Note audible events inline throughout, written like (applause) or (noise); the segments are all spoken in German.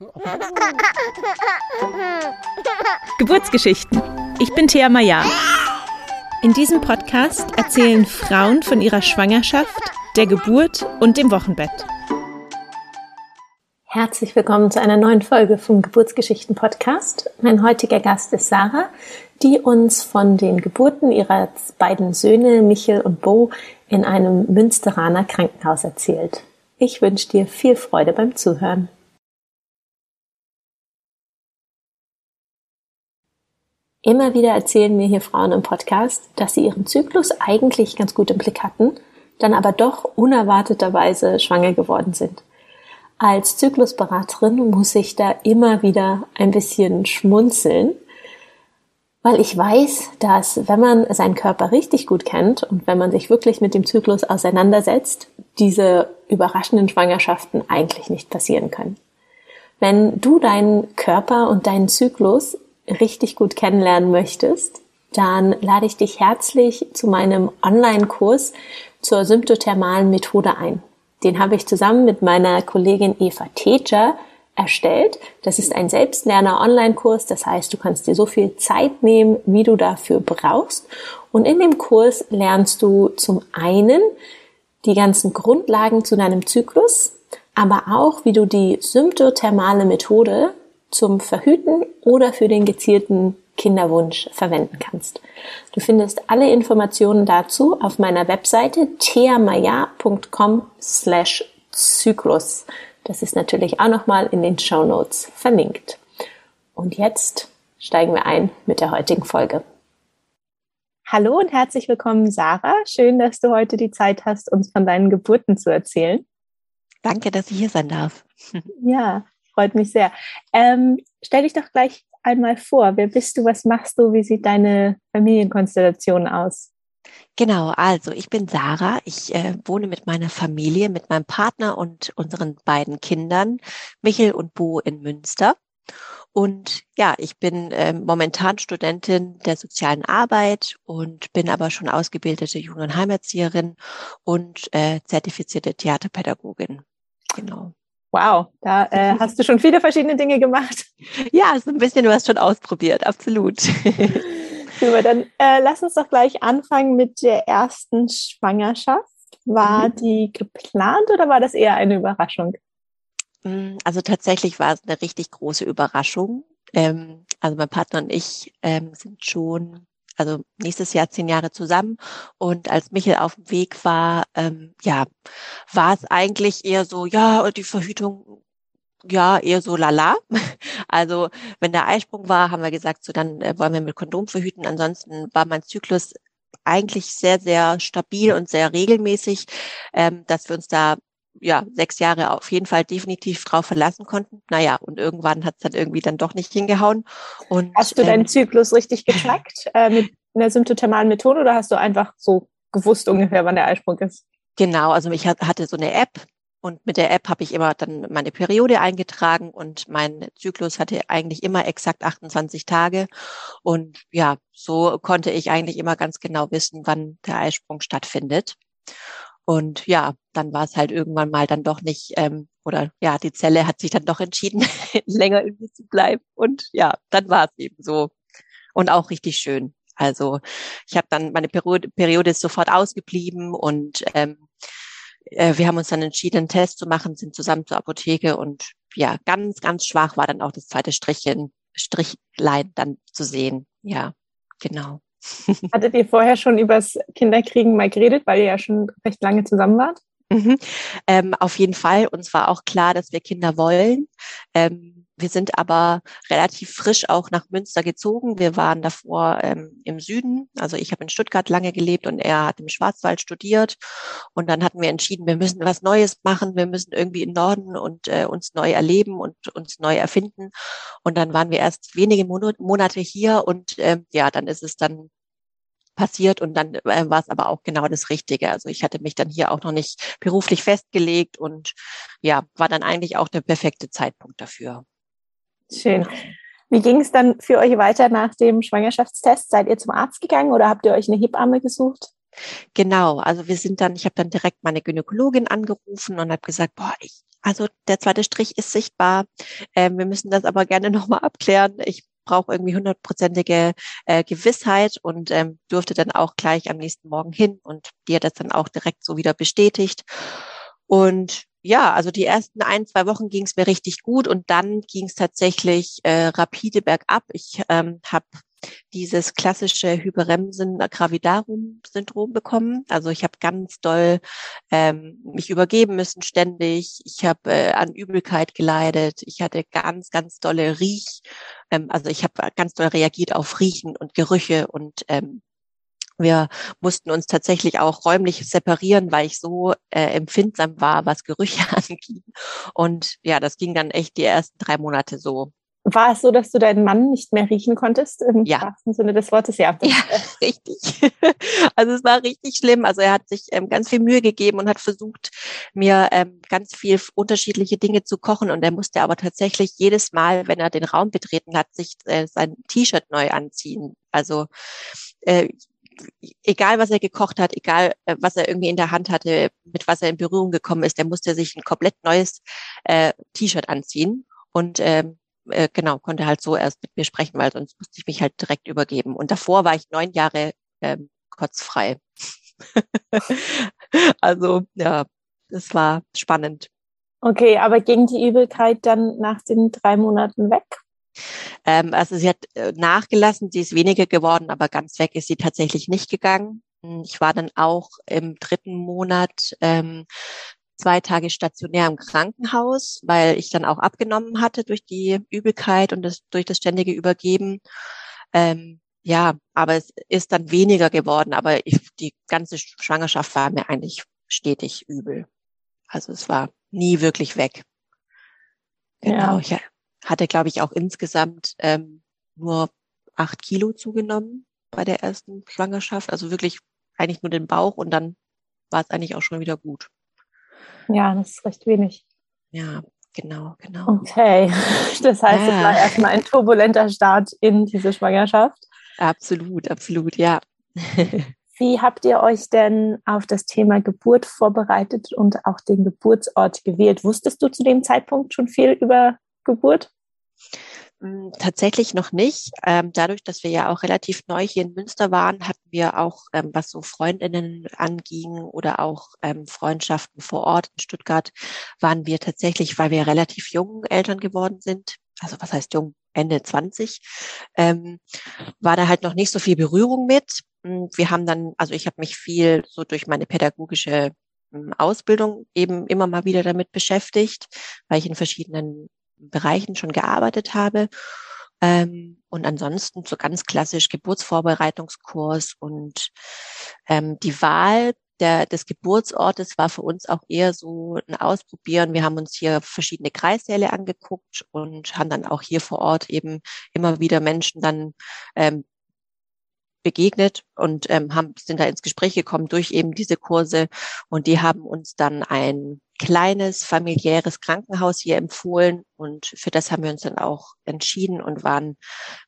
(laughs) Geburtsgeschichten. Ich bin Thea Maya. In diesem Podcast erzählen Frauen von ihrer Schwangerschaft, der Geburt und dem Wochenbett. Herzlich willkommen zu einer neuen Folge vom Geburtsgeschichten Podcast. Mein heutiger Gast ist Sarah, die uns von den Geburten ihrer beiden Söhne Michel und Bo in einem Münsteraner Krankenhaus erzählt. Ich wünsche dir viel Freude beim Zuhören. Immer wieder erzählen mir hier Frauen im Podcast, dass sie ihren Zyklus eigentlich ganz gut im Blick hatten, dann aber doch unerwarteterweise schwanger geworden sind. Als Zyklusberaterin muss ich da immer wieder ein bisschen schmunzeln, weil ich weiß, dass wenn man seinen Körper richtig gut kennt und wenn man sich wirklich mit dem Zyklus auseinandersetzt, diese überraschenden Schwangerschaften eigentlich nicht passieren können. Wenn du deinen Körper und deinen Zyklus richtig gut kennenlernen möchtest, dann lade ich dich herzlich zu meinem Online-Kurs zur symptothermalen Methode ein. Den habe ich zusammen mit meiner Kollegin Eva Techer erstellt. Das ist ein Selbstlerner-Online-Kurs. Das heißt, du kannst dir so viel Zeit nehmen, wie du dafür brauchst. Und in dem Kurs lernst du zum einen die ganzen Grundlagen zu deinem Zyklus, aber auch, wie du die symptothermale Methode zum Verhüten oder für den gezielten Kinderwunsch verwenden kannst. Du findest alle Informationen dazu auf meiner Webseite theamaya.com slash Zyklus. Das ist natürlich auch nochmal in den Show Notes verlinkt. Und jetzt steigen wir ein mit der heutigen Folge. Hallo und herzlich willkommen, Sarah. Schön, dass du heute die Zeit hast, uns von deinen Geburten zu erzählen. Danke, dass ich hier sein darf. Ja, freut mich sehr. Ähm, stell dich doch gleich einmal vor. Wer bist du? Was machst du? Wie sieht deine Familienkonstellation aus? Genau, also ich bin Sarah. Ich äh, wohne mit meiner Familie, mit meinem Partner und unseren beiden Kindern, Michel und Bo in Münster. Und ja, ich bin äh, momentan Studentin der sozialen Arbeit und bin aber schon ausgebildete Jugend- und Heimerzieherin und äh, zertifizierte Theaterpädagogin. Genau. Wow, da äh, hast du schon viele verschiedene Dinge gemacht. (laughs) Ja, so ein bisschen, du hast schon ausprobiert, absolut. (laughs) Super, dann äh, lass uns doch gleich anfangen mit der ersten Schwangerschaft. War mhm. die geplant oder war das eher eine Überraschung? Mm, also tatsächlich war es eine richtig große Überraschung. Ähm, also mein Partner und ich ähm, sind schon also nächstes Jahr zehn Jahre zusammen. Und als Michel auf dem Weg war, ähm, ja, war es eigentlich eher so, ja, die Verhütung, ja, eher so lala. (laughs) Also wenn der Eisprung war, haben wir gesagt, so dann äh, wollen wir mit Kondom verhüten. Ansonsten war mein Zyklus eigentlich sehr, sehr stabil und sehr regelmäßig, ähm, dass wir uns da ja, sechs Jahre auf jeden Fall definitiv drauf verlassen konnten. Naja, und irgendwann hat es dann irgendwie dann doch nicht hingehauen. Und, hast du deinen ähm, Zyklus richtig getrackt (laughs) äh, mit einer symptothermalen Methode oder hast du einfach so gewusst ungefähr, wann der Eisprung ist? Genau, also ich hatte so eine App und mit der App habe ich immer dann meine Periode eingetragen und mein Zyklus hatte eigentlich immer exakt 28 Tage. Und ja, so konnte ich eigentlich immer ganz genau wissen, wann der Eisprung stattfindet. Und ja, dann war es halt irgendwann mal dann doch nicht, ähm, oder ja, die Zelle hat sich dann doch entschieden, (laughs) länger irgendwie zu bleiben. Und ja, dann war es eben so. Und auch richtig schön. Also ich habe dann, meine Periode, Periode ist sofort ausgeblieben und ähm, äh, wir haben uns dann entschieden, einen Test zu machen, sind zusammen zur Apotheke und ja, ganz, ganz schwach war dann auch das zweite Strichchen, Strichlein dann zu sehen. Ja, genau. (laughs) Hattet ihr vorher schon übers Kinderkriegen mal geredet, weil ihr ja schon recht lange zusammen wart? Mhm. Ähm, auf jeden Fall. Uns war auch klar, dass wir Kinder wollen. Ähm, wir sind aber relativ frisch auch nach Münster gezogen. Wir waren davor ähm, im Süden. Also ich habe in Stuttgart lange gelebt und er hat im Schwarzwald studiert. Und dann hatten wir entschieden, wir müssen was Neues machen. Wir müssen irgendwie in Norden und äh, uns neu erleben und uns neu erfinden. Und dann waren wir erst wenige Monate hier und äh, ja, dann ist es dann passiert und dann äh, war es aber auch genau das Richtige. Also ich hatte mich dann hier auch noch nicht beruflich festgelegt und ja, war dann eigentlich auch der perfekte Zeitpunkt dafür. Schön. Wie ging es dann für euch weiter nach dem Schwangerschaftstest? Seid ihr zum Arzt gegangen oder habt ihr euch eine Hebamme gesucht? Genau, also wir sind dann, ich habe dann direkt meine Gynäkologin angerufen und habe gesagt, boah, ich Also der zweite Strich ist sichtbar. Ähm, wir müssen das aber gerne (laughs) nochmal abklären. Ich brauche irgendwie hundertprozentige äh, Gewissheit und ähm, durfte dann auch gleich am nächsten Morgen hin und die hat das dann auch direkt so wieder bestätigt. Und ja, also die ersten ein, zwei Wochen ging es mir richtig gut und dann ging es tatsächlich äh, rapide bergab. Ich ähm, habe dieses klassische Hyperemsen-Gravidarum-Syndrom bekommen. Also ich habe ganz doll ähm, mich übergeben müssen ständig. Ich habe äh, an Übelkeit geleidet. Ich hatte ganz, ganz dolle Riech. Ähm, also ich habe ganz doll reagiert auf Riechen und Gerüche und ähm, wir mussten uns tatsächlich auch räumlich separieren, weil ich so äh, empfindsam war, was Gerüche (laughs) anging. Und ja, das ging dann echt die ersten drei Monate so. War es so, dass du deinen Mann nicht mehr riechen konntest? Im ja. wahrsten Sinne des Wortes, ja. Ja, (laughs) richtig. (laughs) Also es war richtig schlimm. Also er hat sich ähm, ganz viel Mühe gegeben und hat versucht, mir ähm, ganz viel unterschiedliche Dinge zu kochen. Und er musste aber tatsächlich jedes Mal, wenn er den Raum betreten hat, sich äh, sein T-Shirt neu anziehen. Also äh, egal was er gekocht hat, egal äh, was er irgendwie in der Hand hatte, mit was er in Berührung gekommen ist, der musste sich ein komplett neues äh, T-Shirt anziehen. Und ähm, äh, genau, konnte halt so erst mit mir sprechen, weil sonst musste ich mich halt direkt übergeben. Und davor war ich neun Jahre ähm, kotzfrei. (laughs) also ja, das war spannend. Okay, aber ging die Übelkeit dann nach den drei Monaten weg? Ähm, also sie hat äh, nachgelassen, sie ist weniger geworden, aber ganz weg ist sie tatsächlich nicht gegangen. Hm, ich war dann auch im dritten Monat ähm, zwei Tage stationär im Krankenhaus, weil ich dann auch abgenommen hatte durch die Übelkeit und das, durch das ständige Übergeben. Ähm, ja, aber es ist dann weniger geworden, aber ich, die ganze Schwangerschaft war mir eigentlich stetig übel. Also es war nie wirklich weg. Genau, ja. Ich hatte, glaube ich, auch insgesamt ähm, nur acht Kilo zugenommen bei der ersten Schwangerschaft. Also wirklich eigentlich nur den Bauch und dann war es eigentlich auch schon wieder gut. Ja, das ist recht wenig. Ja, genau, genau. Okay, (laughs) das heißt, es war erstmal ein turbulenter Start in diese Schwangerschaft. Absolut, absolut, ja. (laughs) Wie habt ihr euch denn auf das Thema Geburt vorbereitet und auch den Geburtsort gewählt? Wusstest du zu dem Zeitpunkt schon viel über Geburt? Hm, tatsächlich noch nicht. Ähm, dadurch, dass wir ja auch relativ neu hier in Münster waren, hatten wir auch, ähm, was so Freundinnen anging oder auch ähm, Freundschaften vor Ort in Stuttgart, waren wir tatsächlich, weil wir relativ jung Eltern geworden sind, also was heißt jung, Ende 20, ähm, war da halt noch nicht so viel Berührung mit. Hm, wir haben dann, also ich habe mich viel so durch meine pädagogische hm, Ausbildung eben immer mal wieder damit beschäftigt, weil ich in verschiedenen Bereichen schon gearbeitet habe. Ähm, und ansonsten so ganz klassisch Geburtsvorbereitungskurs und ähm, die Wahl der, des Geburtsortes war für uns auch eher so ein Ausprobieren. Wir haben uns hier verschiedene Kreissäle angeguckt und haben dann auch hier vor Ort eben immer wieder Menschen dann ähm, begegnet und ähm, haben, sind da ins Gespräch gekommen durch eben diese Kurse und die haben uns dann ein kleines familiäres Krankenhaus hier empfohlen und für das haben wir uns dann auch entschieden und waren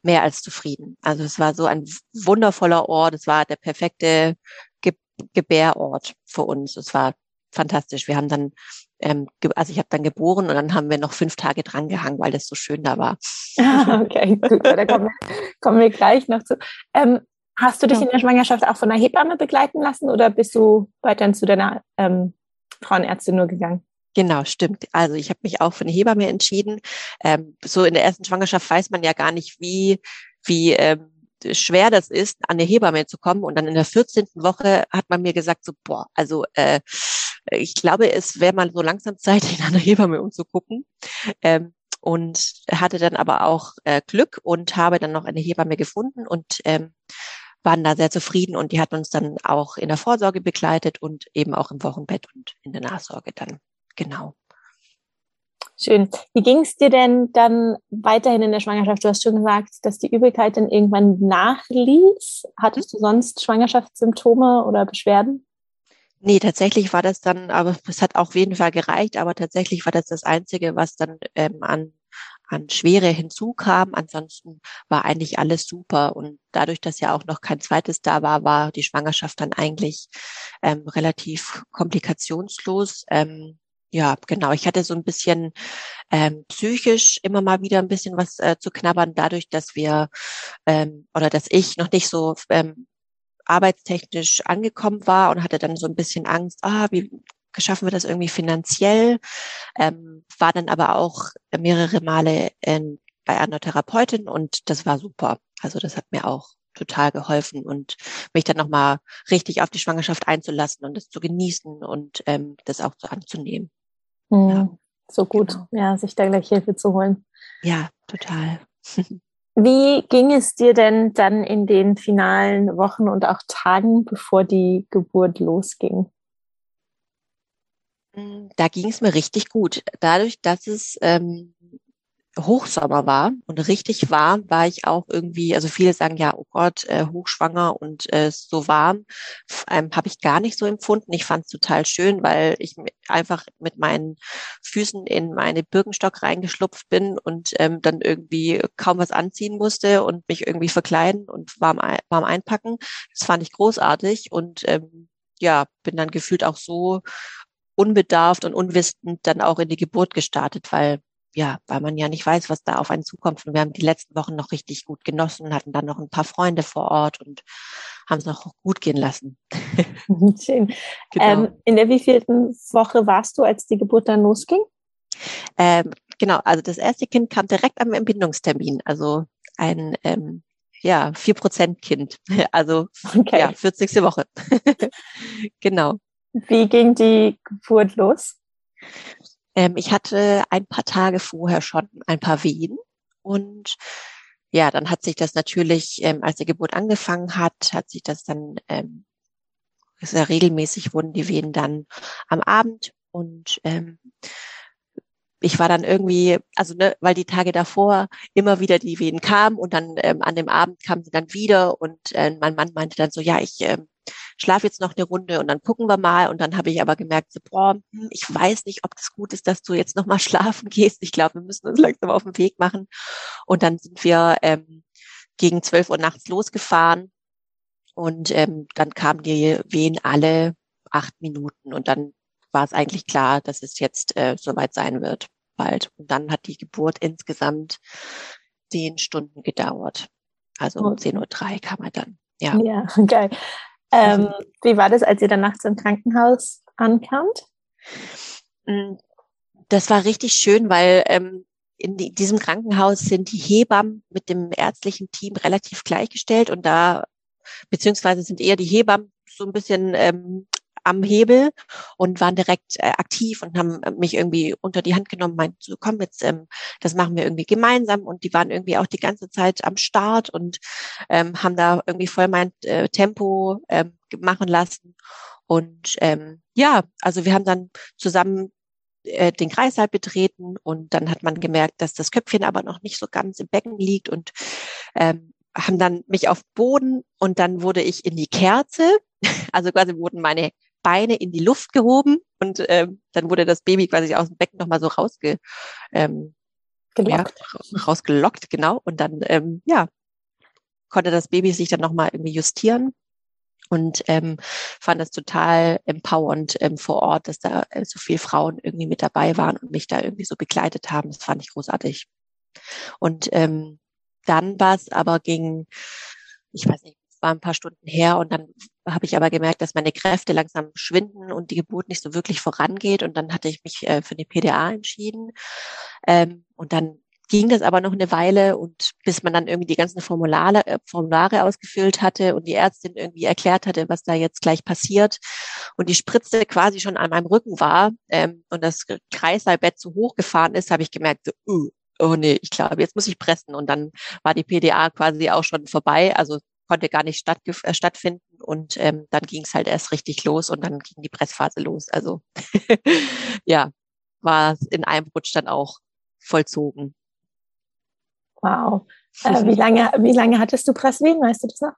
mehr als zufrieden. Also es war so ein wundervoller Ort, es war der perfekte Ge Gebärort für uns. Es war fantastisch. Wir haben dann, ähm, also ich habe dann geboren und dann haben wir noch fünf Tage dran gehangen, weil das so schön da war. (laughs) okay, gut, da kommen wir, kommen wir gleich noch zu. Ähm, Hast du dich in der Schwangerschaft auch von einer Hebamme begleiten lassen oder bist du weiterhin zu deiner ähm, Frauenärztin nur gegangen? Genau, stimmt. Also ich habe mich auch für eine Hebamme entschieden. Ähm, so in der ersten Schwangerschaft weiß man ja gar nicht, wie, wie ähm, schwer das ist, an eine Hebamme zu kommen. Und dann in der 14. Woche hat man mir gesagt, so, boah, also äh, ich glaube, es wäre mal so langsam Zeit, (laughs) in einer Hebamme umzugucken. Ähm, und hatte dann aber auch äh, Glück und habe dann noch eine Hebamme gefunden und ähm, waren da sehr zufrieden und die hat uns dann auch in der Vorsorge begleitet und eben auch im Wochenbett und in der Nachsorge dann. Genau. Schön. Wie ging es dir denn dann weiterhin in der Schwangerschaft? Du hast schon gesagt, dass die Übelkeit dann irgendwann nachließ. Hattest du sonst Schwangerschaftssymptome oder Beschwerden? Nee, tatsächlich war das dann, aber es hat auch auf jeden Fall gereicht, aber tatsächlich war das das Einzige, was dann ähm, an an Schwere hinzukam. Ansonsten war eigentlich alles super. Und dadurch, dass ja auch noch kein zweites da war, war die Schwangerschaft dann eigentlich ähm, relativ komplikationslos. Ähm, ja, genau. Ich hatte so ein bisschen ähm, psychisch immer mal wieder ein bisschen was äh, zu knabbern, dadurch, dass wir ähm, oder dass ich noch nicht so ähm, arbeitstechnisch angekommen war und hatte dann so ein bisschen Angst, ah, wie schaffen wir das irgendwie finanziell? Ähm, war dann aber auch mehrere Male in, bei einer Therapeutin und das war super. Also das hat mir auch total geholfen und mich dann nochmal richtig auf die Schwangerschaft einzulassen und es zu genießen und ähm, das auch so anzunehmen. Mhm. Ja. So gut, genau. ja, sich da gleich Hilfe zu holen. Ja, total. (laughs) Wie ging es dir denn dann in den finalen Wochen und auch Tagen, bevor die Geburt losging? Hm, da ging es mir richtig gut. Dadurch, dass es ähm, Hochsommer war und richtig warm, war ich auch irgendwie, also viele sagen ja, oh Gott, äh, hochschwanger und äh, so warm, ähm, habe ich gar nicht so empfunden. Ich fand es total schön, weil ich einfach mit meinen Füßen in meine Birkenstock reingeschlupft bin und ähm, dann irgendwie kaum was anziehen musste und mich irgendwie verkleiden und warm, warm einpacken. Das fand ich großartig und ähm, ja, bin dann gefühlt auch so unbedarft und unwissend dann auch in die Geburt gestartet, weil ja, weil man ja nicht weiß, was da auf einen zukommt. Und wir haben die letzten Wochen noch richtig gut genossen, hatten dann noch ein paar Freunde vor Ort und haben es noch gut gehen lassen. (laughs) Schön. Genau. Ähm, in der wievielten Woche warst du, als die Geburt dann losging? Ähm, genau, also das erste Kind kam direkt am Entbindungstermin, also ein ähm, ja, vier Prozent Kind, (laughs) also okay. ja, 40. Woche. (laughs) genau. Wie ging die Geburt los? Ähm, ich hatte ein paar Tage vorher schon ein paar Wehen. Und ja, dann hat sich das natürlich, ähm, als die Geburt angefangen hat, hat sich das dann ähm, sehr regelmäßig wurden die Wehen dann am Abend. Und ähm, ich war dann irgendwie, also ne, weil die Tage davor immer wieder die Wehen kamen und dann ähm, an dem Abend kamen sie dann wieder. Und äh, mein Mann meinte dann so, ja, ich ähm, schlaf jetzt noch eine Runde und dann gucken wir mal. Und dann habe ich aber gemerkt, so, boah, hm, ich weiß nicht, ob das gut ist, dass du jetzt noch mal (laughs) schlafen gehst. Ich glaube, wir müssen uns langsam auf den Weg machen. Und dann sind wir ähm, gegen zwölf Uhr nachts losgefahren und ähm, dann kamen die Wehen alle acht Minuten und dann war es eigentlich klar, dass es jetzt äh, soweit sein wird, bald. Und dann hat die Geburt insgesamt zehn Stunden gedauert. Also um 10.03 Uhr kam er dann. Ja, ja (laughs) geil. Ähm, wie war das, als ihr dann nachts im Krankenhaus ankamt? Mm, das war richtig schön, weil ähm, in die, diesem Krankenhaus sind die Hebammen mit dem ärztlichen Team relativ gleichgestellt und da beziehungsweise sind eher die Hebammen so ein bisschen ähm, am Hebel und waren direkt äh, aktiv und haben mich irgendwie unter die Hand genommen, meinten so, komm jetzt, ähm, das machen wir irgendwie gemeinsam. Und die waren irgendwie auch die ganze Zeit am Start und ähm, haben da irgendwie voll mein äh, Tempo ähm, machen lassen. Und ähm, ja, also wir haben dann zusammen äh, den Kreislauf betreten und dann hat man gemerkt, dass das Köpfchen aber noch nicht so ganz im Becken liegt und ähm, haben dann mich auf Boden und dann wurde ich in die Kerze, (laughs) also quasi wurden meine Beine in die Luft gehoben und ähm, dann wurde das Baby quasi aus dem Becken nochmal so rausge, ähm, gelockt. Ja, rausgelockt, genau. Und dann, ähm, ja, konnte das Baby sich dann nochmal irgendwie justieren und ähm, fand das total empowernd ähm, vor Ort, dass da äh, so viele Frauen irgendwie mit dabei waren und mich da irgendwie so begleitet haben. Das fand ich großartig. Und ähm, dann war es aber gegen, ich weiß nicht, war ein paar Stunden her und dann habe ich aber gemerkt, dass meine Kräfte langsam schwinden und die Geburt nicht so wirklich vorangeht. Und dann hatte ich mich äh, für die PDA entschieden. Ähm, und dann ging das aber noch eine Weile und bis man dann irgendwie die ganzen Formulare, äh, Formulare ausgefüllt hatte und die Ärztin irgendwie erklärt hatte, was da jetzt gleich passiert und die Spritze quasi schon an meinem Rücken war ähm, und das Kreißsaalbett zu hoch gefahren ist, habe ich gemerkt, so, uh, oh nee, ich glaube, jetzt muss ich pressen und dann war die PDA quasi auch schon vorbei. Also konnte gar nicht statt, äh, stattfinden und ähm, dann ging es halt erst richtig los und dann ging die Pressphase los. Also (laughs) ja, war in einem Rutsch dann auch vollzogen. Wow. Äh, wie lange, wie lange hattest du Presswehen? Weißt du das noch?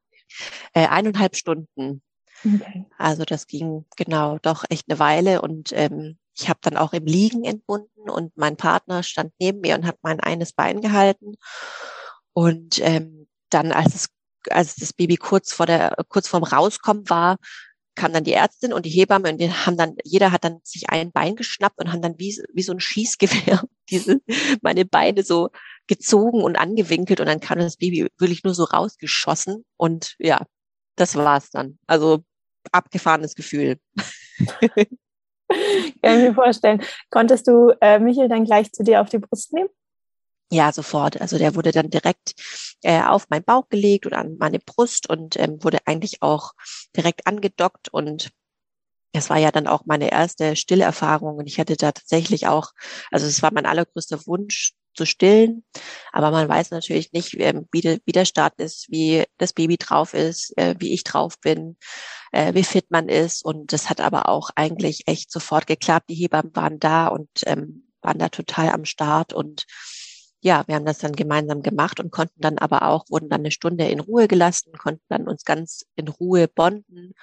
Äh, eineinhalb Stunden. Okay. Also das ging genau doch echt eine Weile und ähm, ich habe dann auch im Liegen entbunden und mein Partner stand neben mir und hat mein eines Bein gehalten. Und ähm, dann, als es als das Baby kurz vor der, kurz vorm Rauskommen war, kam dann die Ärztin und die Hebamme und die haben dann, jeder hat dann sich ein Bein geschnappt und haben dann wie, wie so ein Schießgewehr (laughs) diese, meine Beine so gezogen und angewinkelt und dann kam das Baby wirklich nur so rausgeschossen und ja, das war's dann. Also abgefahrenes Gefühl. (laughs) Kann ich mir vorstellen. Konntest du äh, Michael dann gleich zu dir auf die Brust nehmen? Ja, sofort. Also der wurde dann direkt äh, auf meinen Bauch gelegt oder an meine Brust und ähm, wurde eigentlich auch direkt angedockt und es war ja dann auch meine erste Stillerfahrung und ich hatte da tatsächlich auch, also es war mein allergrößter Wunsch zu stillen, aber man weiß natürlich nicht, ähm, wie, wie der Start ist, wie das Baby drauf ist, äh, wie ich drauf bin, äh, wie fit man ist und das hat aber auch eigentlich echt sofort geklappt. Die Hebammen waren da und ähm, waren da total am Start und ja, wir haben das dann gemeinsam gemacht und konnten dann aber auch, wurden dann eine Stunde in Ruhe gelassen, konnten dann uns ganz in Ruhe bonden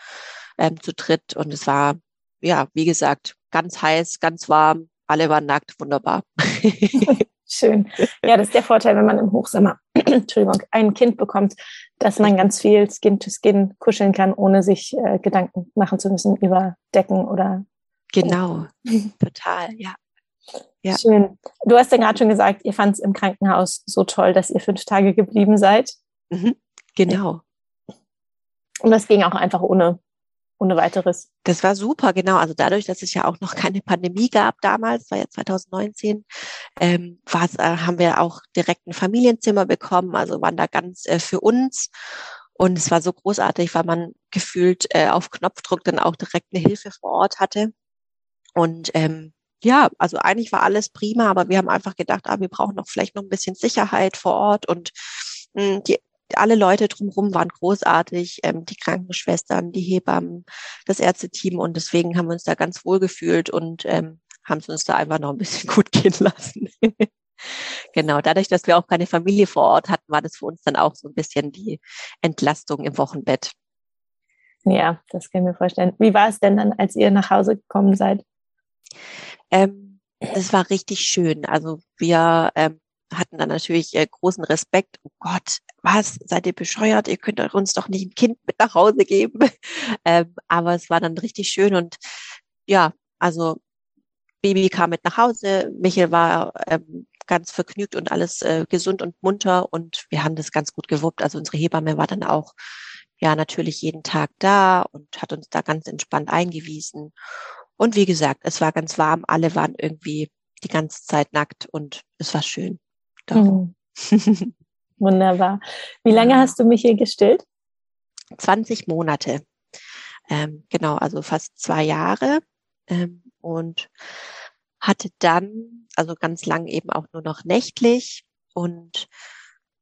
ähm, zu dritt. Und es war, ja, wie gesagt, ganz heiß, ganz warm, alle waren nackt, wunderbar. (laughs) Schön. Ja, das ist der Vorteil, wenn man im Hochsommer, (clears throat) Entschuldigung, ein Kind bekommt, dass man ganz viel Skin to Skin kuscheln kann, ohne sich äh, Gedanken machen zu müssen über Decken oder. Genau, (laughs) total, ja. Ja. Schön. Du hast ja gerade schon gesagt, ihr fand es im Krankenhaus so toll, dass ihr fünf Tage geblieben seid. Mhm, genau. Und das ging auch einfach ohne, ohne weiteres. Das war super, genau. Also dadurch, dass es ja auch noch keine Pandemie gab damals, war ja 2019, ähm, war's, äh, haben wir auch direkt ein Familienzimmer bekommen, also waren da ganz äh, für uns. Und es war so großartig, weil man gefühlt äh, auf Knopfdruck dann auch direkt eine Hilfe vor Ort hatte. Und ähm, ja, also eigentlich war alles prima, aber wir haben einfach gedacht, ah, wir brauchen noch vielleicht noch ein bisschen Sicherheit vor Ort und mh, hm, die, alle Leute drumherum waren großartig, ähm, die Krankenschwestern, die Hebammen, das Ärzteteam und deswegen haben wir uns da ganz wohl gefühlt und ähm, haben es uns da einfach noch ein bisschen (laughs) gut gehen lassen. (laughs) genau, dadurch, dass wir auch keine Familie vor Ort hatten, war das für uns dann auch so ein bisschen die Entlastung im Wochenbett. Ja, das kann ich mir vorstellen. Wie war es denn dann, als ihr nach Hause gekommen seid? Ähm, das war richtig schön. Also wir ähm, hatten dann natürlich äh, großen Respekt. Oh Gott, was? Seid ihr bescheuert? Ihr könnt uns doch nicht ein Kind mit nach Hause geben. (laughs) ähm, aber es war dann richtig schön und ja, also Baby kam mit nach Hause. Michael war ähm, ganz vergnügt und alles äh, gesund und munter und wir haben das ganz gut gewuppt. Also unsere Hebamme war dann auch ja natürlich jeden Tag da und hat uns da ganz entspannt eingewiesen. Und wie gesagt, es war ganz warm, alle waren irgendwie die ganze Zeit nackt und es war schön. Mhm. Wunderbar. Wie lange hast du mich hier gestillt? 20 Monate. Ähm, genau, also fast zwei Jahre. Ähm, und hatte dann, also ganz lang eben auch nur noch nächtlich. Und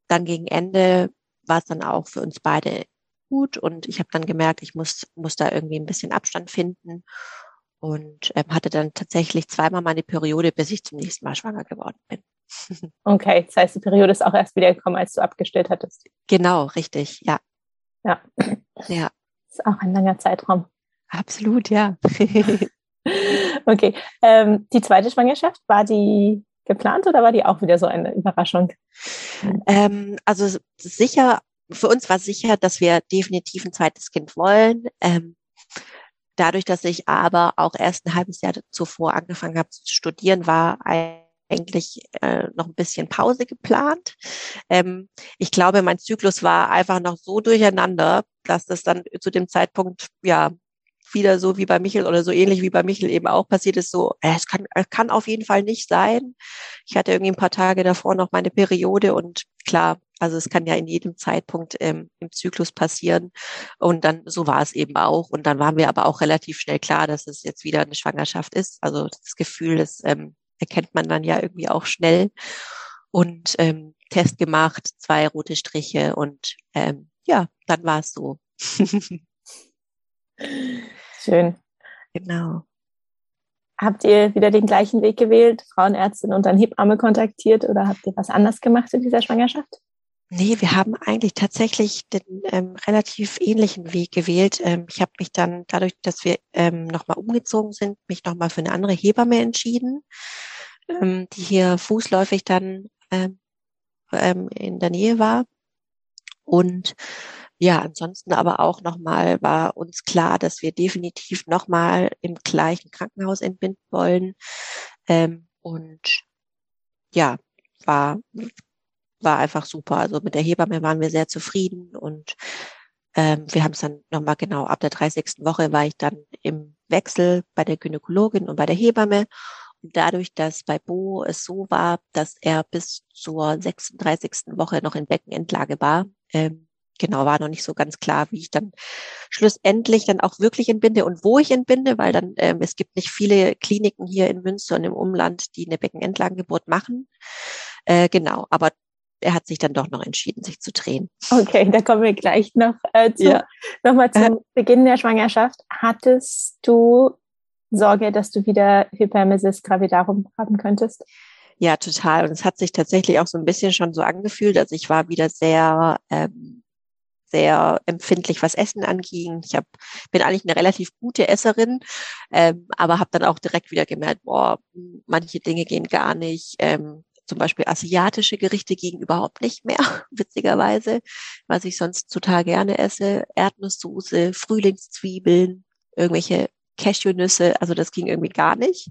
dann gegen Ende war es dann auch für uns beide gut. Und ich habe dann gemerkt, ich muss, muss da irgendwie ein bisschen Abstand finden und ähm, hatte dann tatsächlich zweimal meine Periode, bis ich zum nächsten Mal schwanger geworden bin. (laughs) Okay, das heißt, die Periode ist auch erst wieder gekommen, als du abgestellt hattest. Genau, richtig, ja. Ja. Ja. Das ist auch ein langer Zeitraum. Absolut, ja. (laughs) okay. Ähm, die zweite Schwangerschaft, war die geplant oder war die auch wieder so eine Überraschung? Ähm, also sicher, für uns war sicher, dass wir definitiv ein zweites Kind wollen. Ähm, Dadurch, dass ich aber auch erst ein halbes Jahr zuvor angefangen habe zu studieren, war eigentlich äh, noch ein bisschen Pause geplant. Ähm, ich glaube, mein Zyklus war einfach noch so durcheinander, dass das dann zu dem Zeitpunkt ja wieder so wie bei Michel oder so ähnlich wie bei Michel eben auch passiert ist, so, äh, es kann, äh, kann auf jeden Fall nicht sein. Ich hatte irgendwie ein paar Tage davor noch meine Periode und klar, also es kann ja in jedem Zeitpunkt ähm, im Zyklus passieren. Und dann so war es eben auch. Und dann waren wir aber auch relativ schnell klar, dass es jetzt wieder eine Schwangerschaft ist. Also das Gefühl, das ähm, erkennt man dann ja irgendwie auch schnell. Und ähm, Test gemacht, zwei rote Striche und ähm, ja, dann war es so. (laughs) Schön. Genau. Habt ihr wieder den gleichen Weg gewählt, Frauenärztin und dann Hebamme kontaktiert oder habt ihr was anders gemacht in dieser Schwangerschaft? Nee, wir haben eigentlich tatsächlich den ähm, relativ ähnlichen Weg gewählt. Ähm, ich habe mich dann, dadurch, dass wir ähm, nochmal umgezogen sind, mich nochmal für eine andere Hebamme entschieden, ähm, die hier fußläufig dann ähm, ähm, in der Nähe war. Und ja, ansonsten aber auch nochmal war uns klar, dass wir definitiv nochmal im gleichen Krankenhaus entbinden wollen. Ähm, und ja, war, war einfach super. Also mit der Hebamme waren wir sehr zufrieden und ähm, wir haben es dann nochmal genau ab der 30. Woche war ich dann im Wechsel bei der Gynäkologin und bei der Hebamme. Und dadurch, dass bei Bo es so war, dass er bis zur 36. Woche noch in Beckenendlage war, ähm, genau, war noch nicht so ganz klar, wie ich dann schlussendlich dann auch wirklich entbinde und wo ich entbinde, weil dann ähm, es gibt nicht viele Kliniken hier in Münster und im Umland, die eine Beckenendlagengeburt machen. Äh, genau, aber er hat sich dann doch noch entschieden, sich zu drehen. Okay, da kommen wir gleich noch äh, zu. Ja. Nochmal zum äh. Beginn der Schwangerschaft. Hattest du Sorge, dass du wieder Hypermesis gravidarum haben könntest? Ja, total. Und es hat sich tatsächlich auch so ein bisschen schon so angefühlt. Also ich war wieder sehr ähm, sehr empfindlich, was Essen anging. Ich hab, bin eigentlich eine relativ gute Esserin, ähm, aber habe dann auch direkt wieder gemerkt, boah, manche Dinge gehen gar nicht. Ähm, zum Beispiel asiatische Gerichte gingen überhaupt nicht mehr, (laughs) witzigerweise, was ich sonst total gerne esse. Erdnusssoße, Frühlingszwiebeln, irgendwelche Cashewnüsse, also das ging irgendwie gar nicht.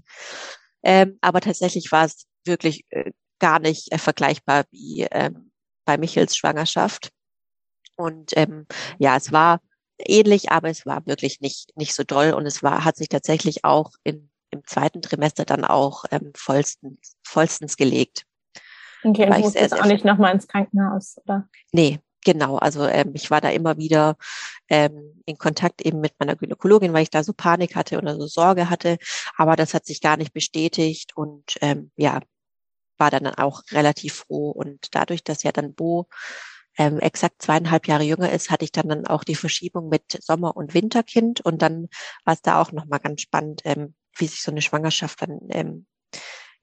Ähm, aber tatsächlich war es wirklich äh, gar nicht äh, vergleichbar wie ähm, bei Michels Schwangerschaft. Und ähm, ja, es war ähnlich, aber es war wirklich nicht, nicht so doll. Und es war, hat sich tatsächlich auch in, im zweiten Trimester dann auch ähm, vollstens, vollstens gelegt. Okay, also musst jetzt auch nicht nochmal ins Krankenhaus, oder? Nee, genau. Also ähm, ich war da immer wieder ähm, in Kontakt eben mit meiner Gynäkologin, weil ich da so Panik hatte oder so Sorge hatte. Aber das hat sich gar nicht bestätigt und ähm, ja, war dann auch relativ froh. Und dadurch, dass ja dann Bo ähm, exakt zweieinhalb Jahre jünger ist, hatte ich dann, dann auch die Verschiebung mit Sommer- und Winterkind. Und dann war es da auch nochmal ganz spannend, ähm, wie sich so eine Schwangerschaft dann ähm,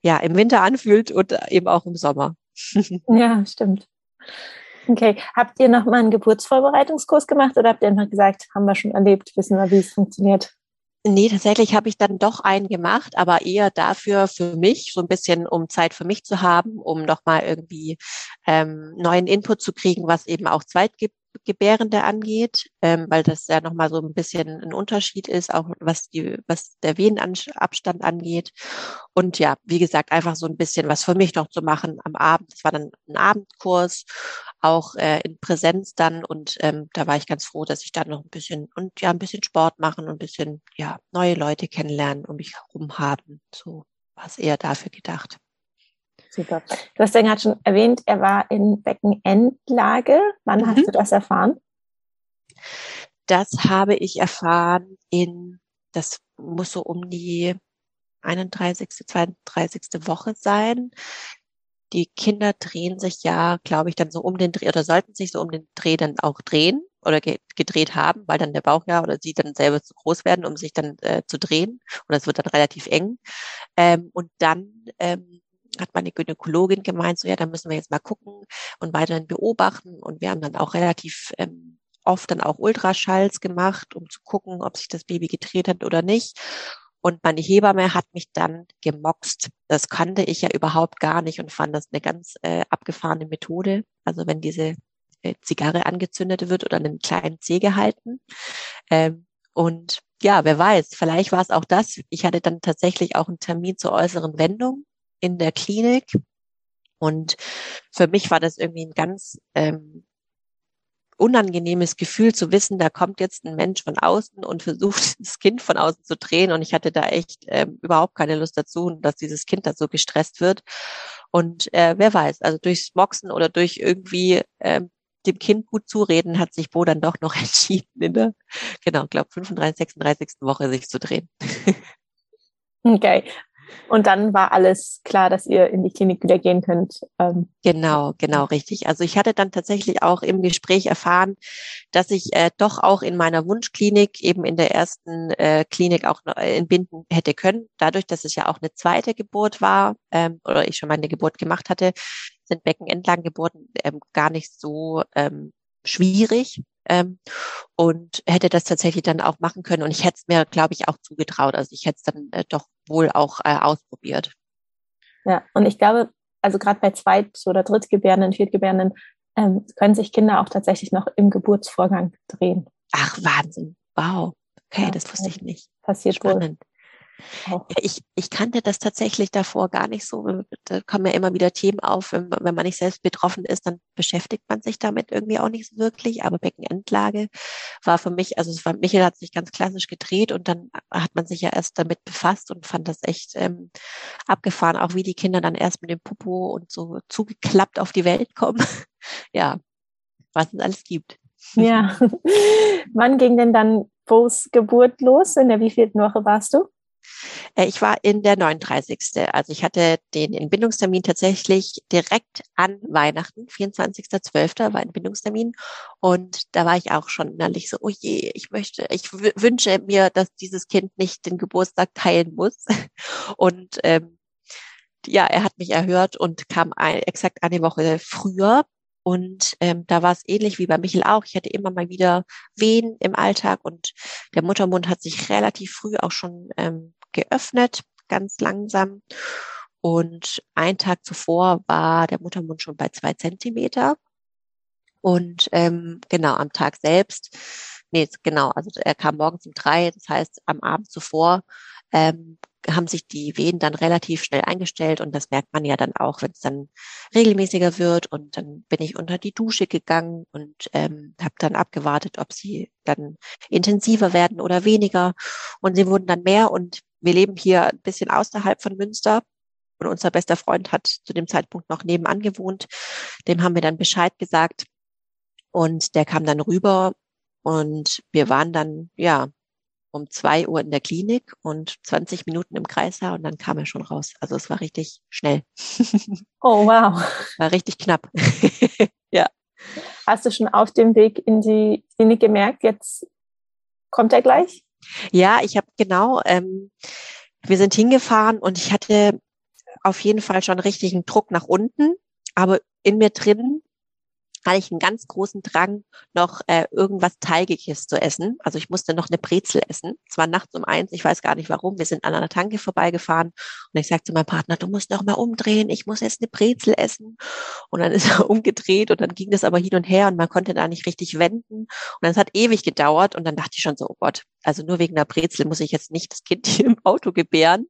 ja im Winter anfühlt und eben auch im Sommer. (laughs) ja, stimmt. Okay, habt ihr nochmal einen Geburtsvorbereitungskurs gemacht oder habt ihr einfach gesagt, haben wir schon erlebt, wissen wir, wie es funktioniert? Nee, tatsächlich habe ich dann doch einen gemacht, aber eher dafür für mich, so ein bisschen, um Zeit für mich zu haben, um nochmal irgendwie ähm, neuen Input zu kriegen, was eben auch Zweitge Gebärende angeht, ähm, weil das ja nochmal so ein bisschen ein Unterschied ist, auch was die, was der Venenabstand angeht. Und ja, wie gesagt, einfach so ein bisschen was für mich noch zu machen am Abend. Das war dann ein Abendkurs, auch äh, in Präsenz dann. Und ähm, da war ich ganz froh, dass ich dann noch ein bisschen und ja, ein bisschen Sport machen und ein bisschen ja neue Leute kennenlernen um mich herum haben. So war es eher dafür gedacht. Super. Du hast ja gerade schon erwähnt, er war in Beckenendlage. Wann mhm. hast du das erfahren? Das habe ich erfahren in, das muss so um die 31., 32. Woche sein. Die Kinder drehen sich ja, glaube ich, dann so um den Dreh oder sollten sich so um den Dreh dann auch drehen oder gedreht haben, weil dann der Bauch ja oder sie dann selber zu groß werden, um sich dann äh, zu drehen. Und das wird dann relativ eng. Ähm, und dann ähm, hat meine Gynäkologin gemeint, so ja, da müssen wir jetzt mal gucken und weiterhin beobachten. Und wir haben dann auch relativ ähm, oft dann auch Ultraschalls gemacht, um zu gucken, ob sich das Baby gedreht hat oder nicht. Und meine Hebamme hat mich dann gemoxt. Das kannte ich ja überhaupt gar nicht und fand das eine ganz äh, abgefahrene Methode. Also wenn diese äh, Zigarre angezündet wird oder einen kleinen Zeh gehalten. Ähm, und ja, wer weiß, vielleicht war es auch das. Ich hatte dann tatsächlich auch einen Termin zur äußeren Wendung in der Klinik. Und für mich war das irgendwie ein ganz ähm, unangenehmes Gefühl zu wissen, da kommt jetzt ein Mensch von außen und versucht, (laughs) das Kind von außen zu drehen. Und ich hatte da echt ähm, überhaupt keine Lust dazu, dass dieses Kind da so gestresst wird. Und äh, wer weiß, also durchs Moxen oder durch irgendwie ähm, dem Kind gut zureden, hat sich Bo dann doch noch (laughs) entschieden, in der, genau, glaube 35, 36. Woche sich zu drehen. (laughs) Okay. Und dann war alles klar, dass ihr in die Klinik wieder gehen könnt. Ähm. Genau, genau, richtig. Also ich hatte dann tatsächlich auch im Gespräch erfahren, dass ich äh, doch auch in meiner Wunschklinik, eben in der ersten äh, Klinik auch äh, entbinden hätte können. Dadurch, dass es ja auch eine zweite Geburt war ähm, oder ich schon meine Geburt gemacht hatte, sind Beckenentlanggeburten ähm, gar nicht so ähm, schwierig ähm, und hätte das tatsächlich dann auch machen können. Und ich hätte es mir, glaube ich, auch zugetraut. Also ich hätte es dann äh, doch wohl auch äh, ausprobiert. Ja, und ich glaube, also gerade bei Zweit- oder Drittgebärenden, Viertgebärenden, ähm, können sich Kinder auch tatsächlich noch im Geburtsvorgang drehen. Ach, Wahnsinn. Wow. Okay, ja, das wusste ich nicht. Passiert Spannend. Wohl. Ja, ich, ich kannte das tatsächlich davor gar nicht so. Da kommen ja immer wieder Themen auf. Wenn, wenn man nicht selbst betroffen ist, dann beschäftigt man sich damit irgendwie auch nicht so wirklich. Aber Beckenendlage war für mich, also es war, Michael hat sich ganz klassisch gedreht und dann hat man sich ja erst damit befasst und fand das echt ähm, abgefahren, auch wie die Kinder dann erst mit dem Popo und so zugeklappt auf die Welt kommen. (laughs) ja, was es alles gibt. Ja. (laughs) Wann ging denn dann Bo's Geburt los? In der wievielten Woche warst du? Äh, ich war in der 39. Also ich hatte den Entbindungstermin tatsächlich direkt an Weihnachten, 24.12. war Entbindungstermin. Und da war ich auch schon innerlich so, oh je, ich möchte, ich wünsche mir, dass dieses Kind nicht den Geburtstag teilen muss. (laughs) Und ähm, ja, er hat mich erhört und kam ein, exakt eine Woche früher. Und ähm, da war es ähnlich wie bei Michel auch. Ich hatte immer mal wieder Wehen im Alltag und der Muttermund hat sich relativ früh auch schon ähm, geöffnet, ganz langsam. Und ein Tag zuvor war der Muttermund schon bei zwei Zentimeter. Und ähm, genau am Tag selbst, nee, genau, also er kam morgens um drei, das heißt am Abend zuvor ähm, haben sich die Wehen dann relativ schnell eingestellt und das merkt man ja dann auch, wenn es dann regelmäßiger wird. Und dann bin ich unter die Dusche gegangen und ähm, habe dann abgewartet, ob sie dann intensiver werden oder weniger. Und sie wurden dann mehr. Und wir leben hier ein bisschen außerhalb von Münster. Und unser bester Freund hat zu dem Zeitpunkt noch nebenan gewohnt. Dem haben wir dann Bescheid gesagt. Und der kam dann rüber. Und wir waren dann, ja, um zwei Uhr in der Klinik und 20 Minuten im Kreißsaal und dann kam er schon raus. Also es war richtig schnell. (laughs) Oh, wow. War richtig knapp. (laughs) ja. Hast du schon auf dem Weg in die Klinik gemerkt, jetzt kommt er gleich? Ja, ich habe genau, ähm, wir sind hingefahren und ich hatte auf jeden Fall schon richtigen Druck nach unten, aber in mir drin hatte ich einen ganz großen Drang, noch äh, irgendwas Teigiges zu essen. Also ich musste noch eine Brezel essen. Es war nachts um eins, ich weiß gar nicht warum. Wir sind an einer Tanke vorbeigefahren und ich sagte zu meinem Partner, du musst noch mal umdrehen, ich muss jetzt eine Brezel essen. Und dann (laughs) ist er umgedreht und dann ging das aber hin und her und man konnte da nicht richtig wenden. Und dann hat ewig gedauert und dann dachte ich schon so, oh Gott, also nur wegen der Brezel muss ich jetzt nicht das Kind (laughs) hier im Auto gebären.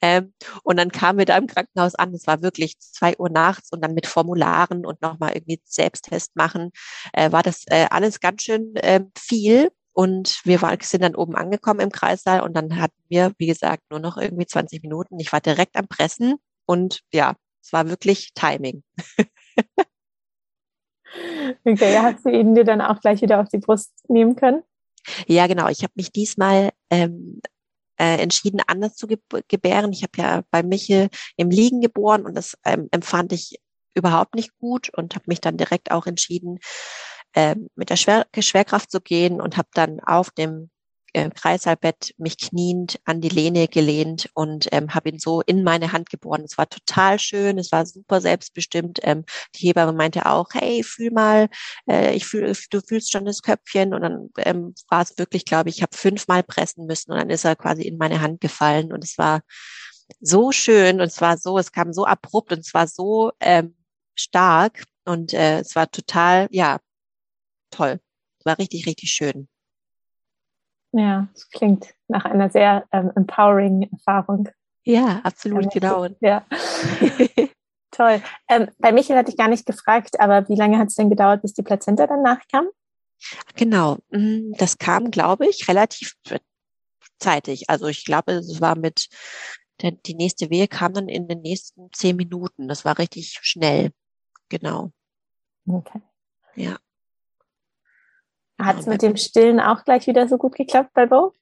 Ähm, und dann kamen wir da im Krankenhaus an. Es war wirklich zwei Uhr nachts und dann mit Formularen und nochmal irgendwie Selbsttest machen. Äh, war das äh, alles ganz schön äh, viel. Und wir waren, sind dann oben angekommen im Kreissaal und dann hatten wir, wie gesagt, nur noch irgendwie 20 Minuten. Ich war direkt am Pressen und ja, es war wirklich Timing. (laughs) okay, hast du ihn dir dann auch gleich wieder auf die Brust nehmen können? Ja, genau. Ich habe mich diesmal ähm, äh, entschieden, anders zu gebären. Ich habe ja bei Michel im Liegen geboren und das ähm, empfand ich überhaupt nicht gut und habe mich dann direkt auch entschieden, ähm, mit der Schwer Schwerkraft zu gehen und habe dann auf dem äh, Kreißsaalbett mich kniend an die Lehne gelehnt und ähm, habe ihn so in meine Hand geboren. Es war total schön, es war super selbstbestimmt. Ähm, die Hebamme meinte auch, hey, fühl mal, äh, ich fühl, du fühlst schon das Köpfchen und dann ähm, war es wirklich, glaube ich, ich habe fünfmal pressen müssen und dann ist er quasi in meine Hand gefallen und es war so schön und es war so, es kam so abrupt und es war so ähm, stark und äh, es war total, ja, toll. War richtig, richtig schön. Ja, das klingt nach einer sehr ähm, empowering Erfahrung. Ja, absolut, genau. (laughs) Ja. (laughs) Toll. Ähm, bei Michael hatte ich gar nicht gefragt, aber wie lange hat es denn gedauert, bis die Plazenta dann nachkam? Genau, mm, das kam, glaube ich, relativ zeitig. Also ich glaube, es war mit, der, die nächste Wehe kam dann in den nächsten zehn Minuten. Das war richtig schnell. Genau. Okay. Ja. Hat es mit dem Stillen auch gleich wieder so gut geklappt bei Bo?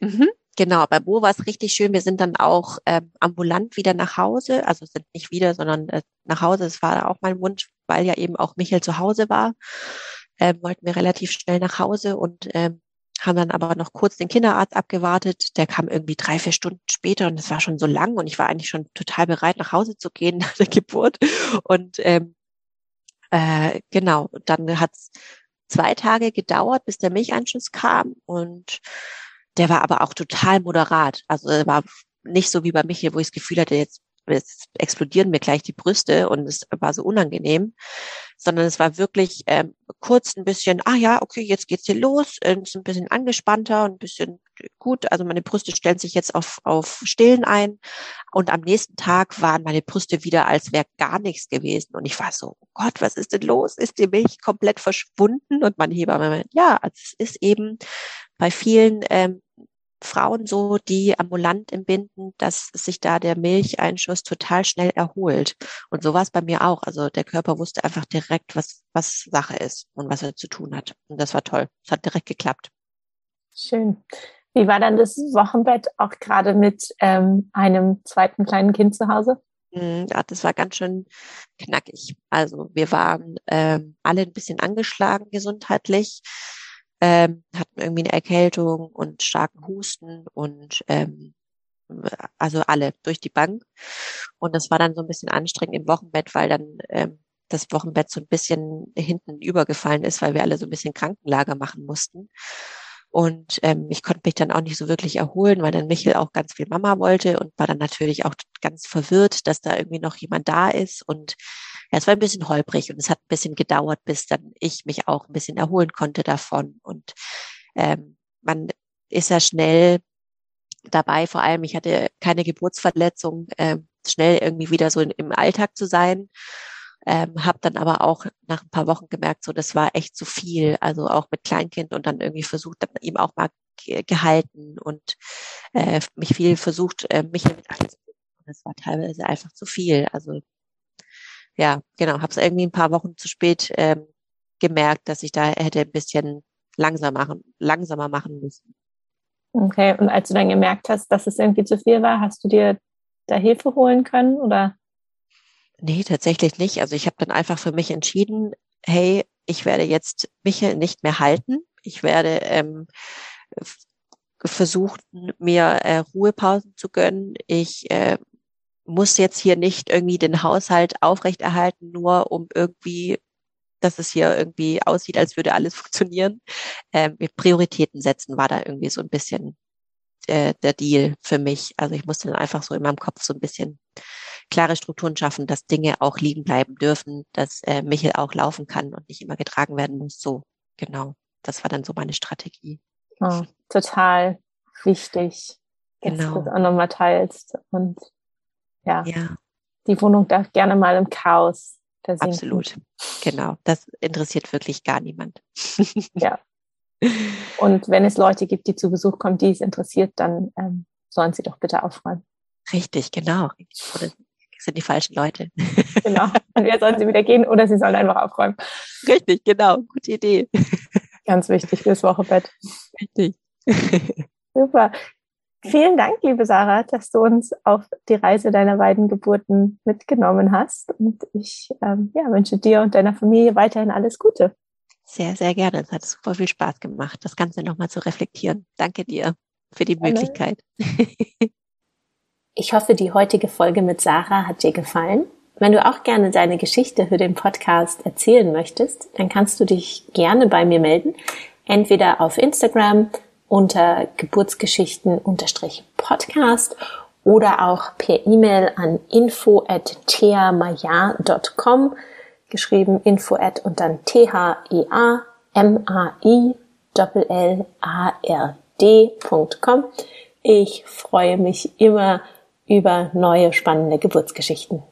Mhm, genau, bei Bo war es richtig schön. Wir sind dann auch ähm, ambulant wieder nach Hause, also sind nicht wieder, sondern äh, nach Hause. Das war auch mein Wunsch, weil ja eben auch Michael zu Hause war. Ähm, wollten wir relativ schnell nach Hause und ähm, haben dann aber noch kurz den Kinderarzt abgewartet. Der kam irgendwie drei, vier Stunden später und es war schon so lang und ich war eigentlich schon total bereit, nach Hause zu gehen (laughs) nach der Geburt. Und ähm, äh, genau, dann hat's zwei Tage gedauert, bis der Milcheinschuss kam und der war aber auch total moderat. Also er war nicht so wie bei Michael, wo ich das Gefühl hatte, jetzt es explodieren mir gleich die Brüste und es war so unangenehm, sondern es war wirklich ähm, kurz ein bisschen, ah ja, okay, jetzt geht's hier los, äh, ist ein bisschen angespannter und ein bisschen gut. Also meine Brüste stellen sich jetzt auf, auf Stillen ein und am nächsten Tag waren meine Brüste wieder, als wäre gar nichts gewesen und ich war so, oh Gott, was ist denn los? Ist die Milch komplett verschwunden? Und meine Hebamme ja, also es ist eben bei vielen ähm, Frauen so, die ambulant entbinden, dass sich da der Milcheinschuss total schnell erholt. Und so war es bei mir auch. Also der Körper wusste einfach direkt, was, was Sache ist und was er zu tun hat. Und das war toll. Es hat direkt geklappt. Schön. Wie war dann das Wochenbett auch gerade mit ähm, einem zweiten kleinen Kind zu Hause? Hm, ja, das war ganz schön knackig. Also wir waren ähm, alle ein bisschen angeschlagen gesundheitlich ähm, hatten irgendwie eine Erkältung und starken Husten und ähm, also alle durch die Bank. Und das war dann so ein bisschen anstrengend im Wochenbett, weil dann ähm, das Wochenbett so ein bisschen hinten übergefallen ist, weil wir alle so ein bisschen Krankenlager machen mussten. Und ähm, ich konnte mich dann auch nicht so wirklich erholen, weil dann Michel auch ganz viel Mama wollte und war dann natürlich auch ganz verwirrt, dass da irgendwie noch jemand da ist. Und ja, es war ein bisschen holprig und es hat ein bisschen gedauert, bis dann ich mich auch ein bisschen erholen konnte davon. Und ähm, man ist ja schnell dabei, vor allem ich hatte keine Geburtsverletzung, äh, schnell irgendwie wieder so in, im Alltag zu sein. Ähm, habe dann aber auch nach ein paar Wochen gemerkt, so das war echt zu viel, also auch mit Kleinkind und dann irgendwie versucht, ihm auch mal gehalten und äh, mich viel versucht, äh, mich mit einzubinden. Das war teilweise einfach zu viel. Also ja, genau, habe es irgendwie ein paar Wochen zu spät ähm, gemerkt, dass ich da hätte ein bisschen langsam machen, langsamer machen müssen. Okay, und als du dann gemerkt hast, dass es irgendwie zu viel war, hast du dir da Hilfe holen können oder? Nee, tatsächlich nicht. Also ich habe dann einfach für mich entschieden, hey, ich werde jetzt mich nicht mehr halten. Ich werde ähm, versuchen, mir äh, Ruhepausen zu gönnen. Ich äh, muss jetzt hier nicht irgendwie den Haushalt aufrechterhalten, nur um irgendwie, dass es hier irgendwie aussieht, als würde alles (laughs) funktionieren. Ähm, Prioritäten setzen war da irgendwie so ein bisschen äh, der Deal für mich. Also ich musste dann einfach so in meinem Kopf so ein bisschen klare Strukturen schaffen, dass Dinge auch liegen bleiben dürfen, dass äh, Michel auch laufen kann und nicht immer getragen werden muss. So, genau. Das war dann so meine Strategie. Oh, total wichtig, dass genau. du das auch nochmal teilst. Und ja. ja. Die Wohnung darf gerne mal im Chaos versinken. Absolut. Genau. Das interessiert wirklich gar niemand. (laughs) ja. Und wenn es Leute gibt, die zu Besuch kommen, die es interessiert, dann ähm, sollen sie doch bitte aufräumen. Richtig, genau. Oder sind die falschen Leute. (laughs) Genau. Entweder sollen sie wieder gehen oder sie sollen einfach aufräumen. Richtig, genau. Gute Idee. Ganz wichtig fürs Wochenbett. Richtig. (laughs) Super. Vielen Dank, liebe Sarah, dass du uns auf die Reise deiner beiden Geburten mitgenommen hast. Und ich ähm, ja, wünsche dir und deiner Familie weiterhin alles Gute. Sehr, sehr gerne. Es hat super viel Spaß gemacht, das Ganze nochmal zu reflektieren. Danke dir für die gerne. Möglichkeit. (laughs) ich hoffe, die heutige Folge mit Sarah hat dir gefallen. Wenn du auch gerne deine Geschichte für den Podcast erzählen möchtest, dann kannst du dich gerne bei mir melden. Entweder auf Instagram unter Geburtsgeschichten-Podcast oder auch per E-Mail an info at theamaya.com, geschrieben info at und dann T-H-E-A-M-A-I-L-L-A-R-D.com. Ich freue mich immer über neue spannende Geburtsgeschichten.